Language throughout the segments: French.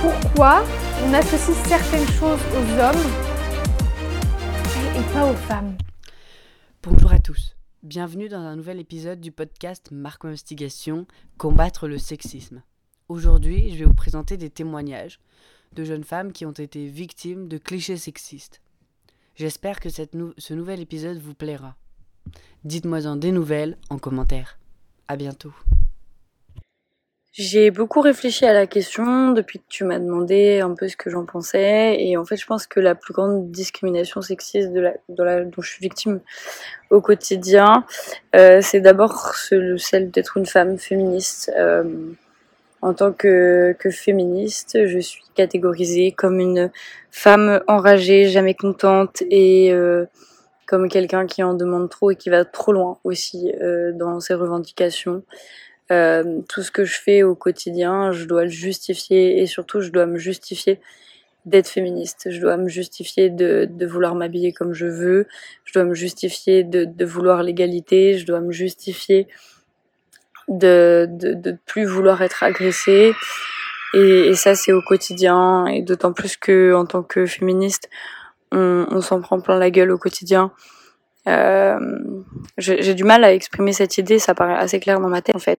pourquoi on associe certaines choses aux hommes et pas aux femmes. Bonjour à tous, bienvenue dans un nouvel épisode du podcast Marco Investigation Combattre le sexisme. Aujourd'hui, je vais vous présenter des témoignages de jeunes femmes qui ont été victimes de clichés sexistes. J'espère que ce nouvel épisode vous plaira. Dites-moi en des nouvelles en commentaire. À bientôt. J'ai beaucoup réfléchi à la question depuis que tu m'as demandé un peu ce que j'en pensais et en fait je pense que la plus grande discrimination sexiste de la, dont je suis victime au quotidien euh, c'est d'abord celle d'être une femme féministe. Euh, en tant que, que féministe, je suis catégorisée comme une femme enragée, jamais contente et euh, comme quelqu'un qui en demande trop et qui va trop loin aussi euh, dans ses revendications. Euh, tout ce que je fais au quotidien, je dois le justifier et surtout je dois me justifier d'être féministe. Je dois me justifier de, vouloir m'habiller comme je veux. Je dois me justifier de, vouloir l'égalité. Je dois me justifier de, de plus vouloir être agressée. Et, et ça, c'est au quotidien. Et d'autant plus que en tant que féministe, on, on s'en prend plein la gueule au quotidien. Euh, J'ai du mal à exprimer cette idée. Ça paraît assez clair dans ma tête, en fait.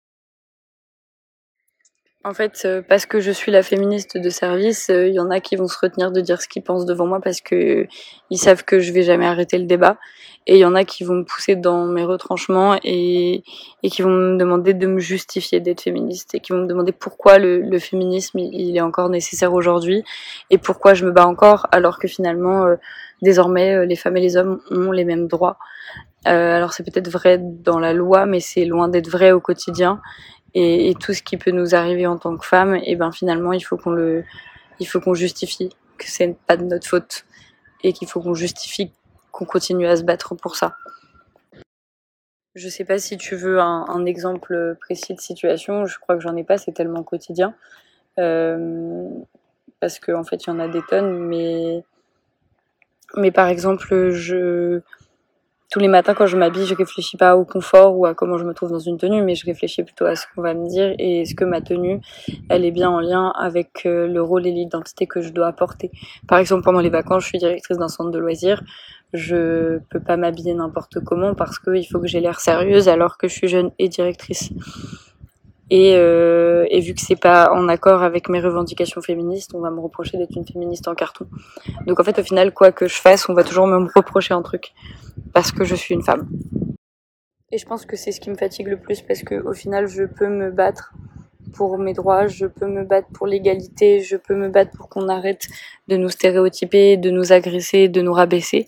En fait, euh, parce que je suis la féministe de service, il euh, y en a qui vont se retenir de dire ce qu'ils pensent devant moi parce que ils savent que je vais jamais arrêter le débat. Et il y en a qui vont me pousser dans mes retranchements et, et qui vont me demander de me justifier d'être féministe et qui vont me demander pourquoi le, le féminisme il est encore nécessaire aujourd'hui et pourquoi je me bats encore alors que finalement euh, désormais les femmes et les hommes ont les mêmes droits. Euh, alors c'est peut-être vrai dans la loi, mais c'est loin d'être vrai au quotidien et, tout ce qui peut nous arriver en tant que femme, et ben finalement il faut qu'on le, il faut qu'on justifie que c'est pas de notre faute et qu'il faut qu'on justifie qu'on continue à se battre pour ça. Je sais pas si tu veux un, un exemple précis de situation. Je crois que j'en ai pas. C'est tellement quotidien. Euh, parce qu'en en fait, il y en a des tonnes. Mais, mais par exemple, je, tous les matins quand je m'habille, je réfléchis pas au confort ou à comment je me trouve dans une tenue, mais je réfléchis plutôt à ce qu'on va me dire et est-ce que ma tenue, elle est bien en lien avec euh, le rôle et l'identité que je dois apporter. Par exemple, pendant les vacances, je suis directrice d'un centre de loisirs. Je peux pas m'habiller n'importe comment parce qu'il faut que j'ai l'air sérieuse alors que je suis jeune et directrice. Et, euh, et, vu que c'est pas en accord avec mes revendications féministes, on va me reprocher d'être une féministe en carton. Donc en fait, au final, quoi que je fasse, on va toujours me reprocher un truc parce que je suis une femme. Et je pense que c'est ce qui me fatigue le plus parce que au final, je peux me battre pour mes droits, je peux me battre pour l'égalité, je peux me battre pour qu'on arrête de nous stéréotyper, de nous agresser, de nous rabaisser.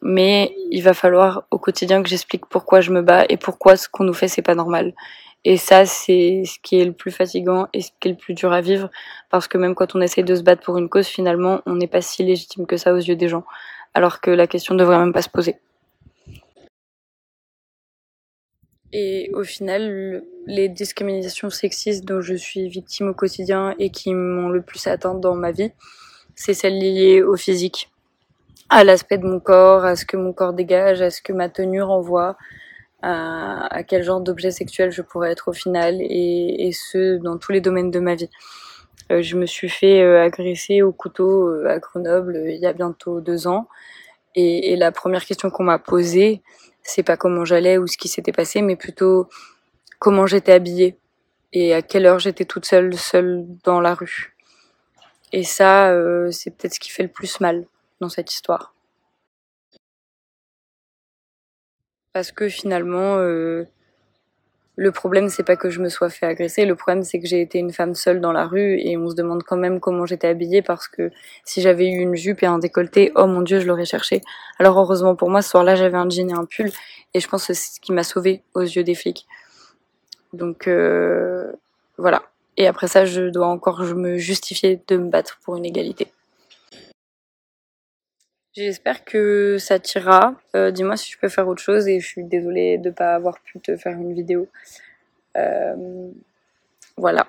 Mais il va falloir au quotidien que j'explique pourquoi je me bats et pourquoi ce qu'on nous fait c'est pas normal. Et ça, c'est ce qui est le plus fatigant et ce qui est le plus dur à vivre, parce que même quand on essaye de se battre pour une cause, finalement, on n'est pas si légitime que ça aux yeux des gens, alors que la question ne devrait même pas se poser. Et au final, les discriminations sexistes dont je suis victime au quotidien et qui m'ont le plus atteinte dans ma vie, c'est celles liées au physique, à l'aspect de mon corps, à ce que mon corps dégage, à ce que ma tenue renvoie, à, à quel genre d'objet sexuel je pourrais être au final, et, et, ce, dans tous les domaines de ma vie. Euh, je me suis fait euh, agresser au couteau euh, à Grenoble euh, il y a bientôt deux ans, et, et la première question qu'on m'a posée, c'est pas comment j'allais ou ce qui s'était passé, mais plutôt comment j'étais habillée et à quelle heure j'étais toute seule, seule dans la rue. Et ça, euh, c'est peut-être ce qui fait le plus mal dans cette histoire. Parce que finalement, euh, le problème c'est pas que je me sois fait agresser, le problème c'est que j'ai été une femme seule dans la rue et on se demande quand même comment j'étais habillée parce que si j'avais eu une jupe et un décolleté, oh mon dieu, je l'aurais cherché. Alors heureusement pour moi, ce soir-là, j'avais un jean et un pull et je pense que c'est ce qui m'a sauvée aux yeux des flics. Donc euh, voilà. Et après ça, je dois encore me justifier de me battre pour une égalité. J'espère que ça t'ira. Euh, Dis-moi si je peux faire autre chose et je suis désolée de ne pas avoir pu te faire une vidéo. Euh, voilà.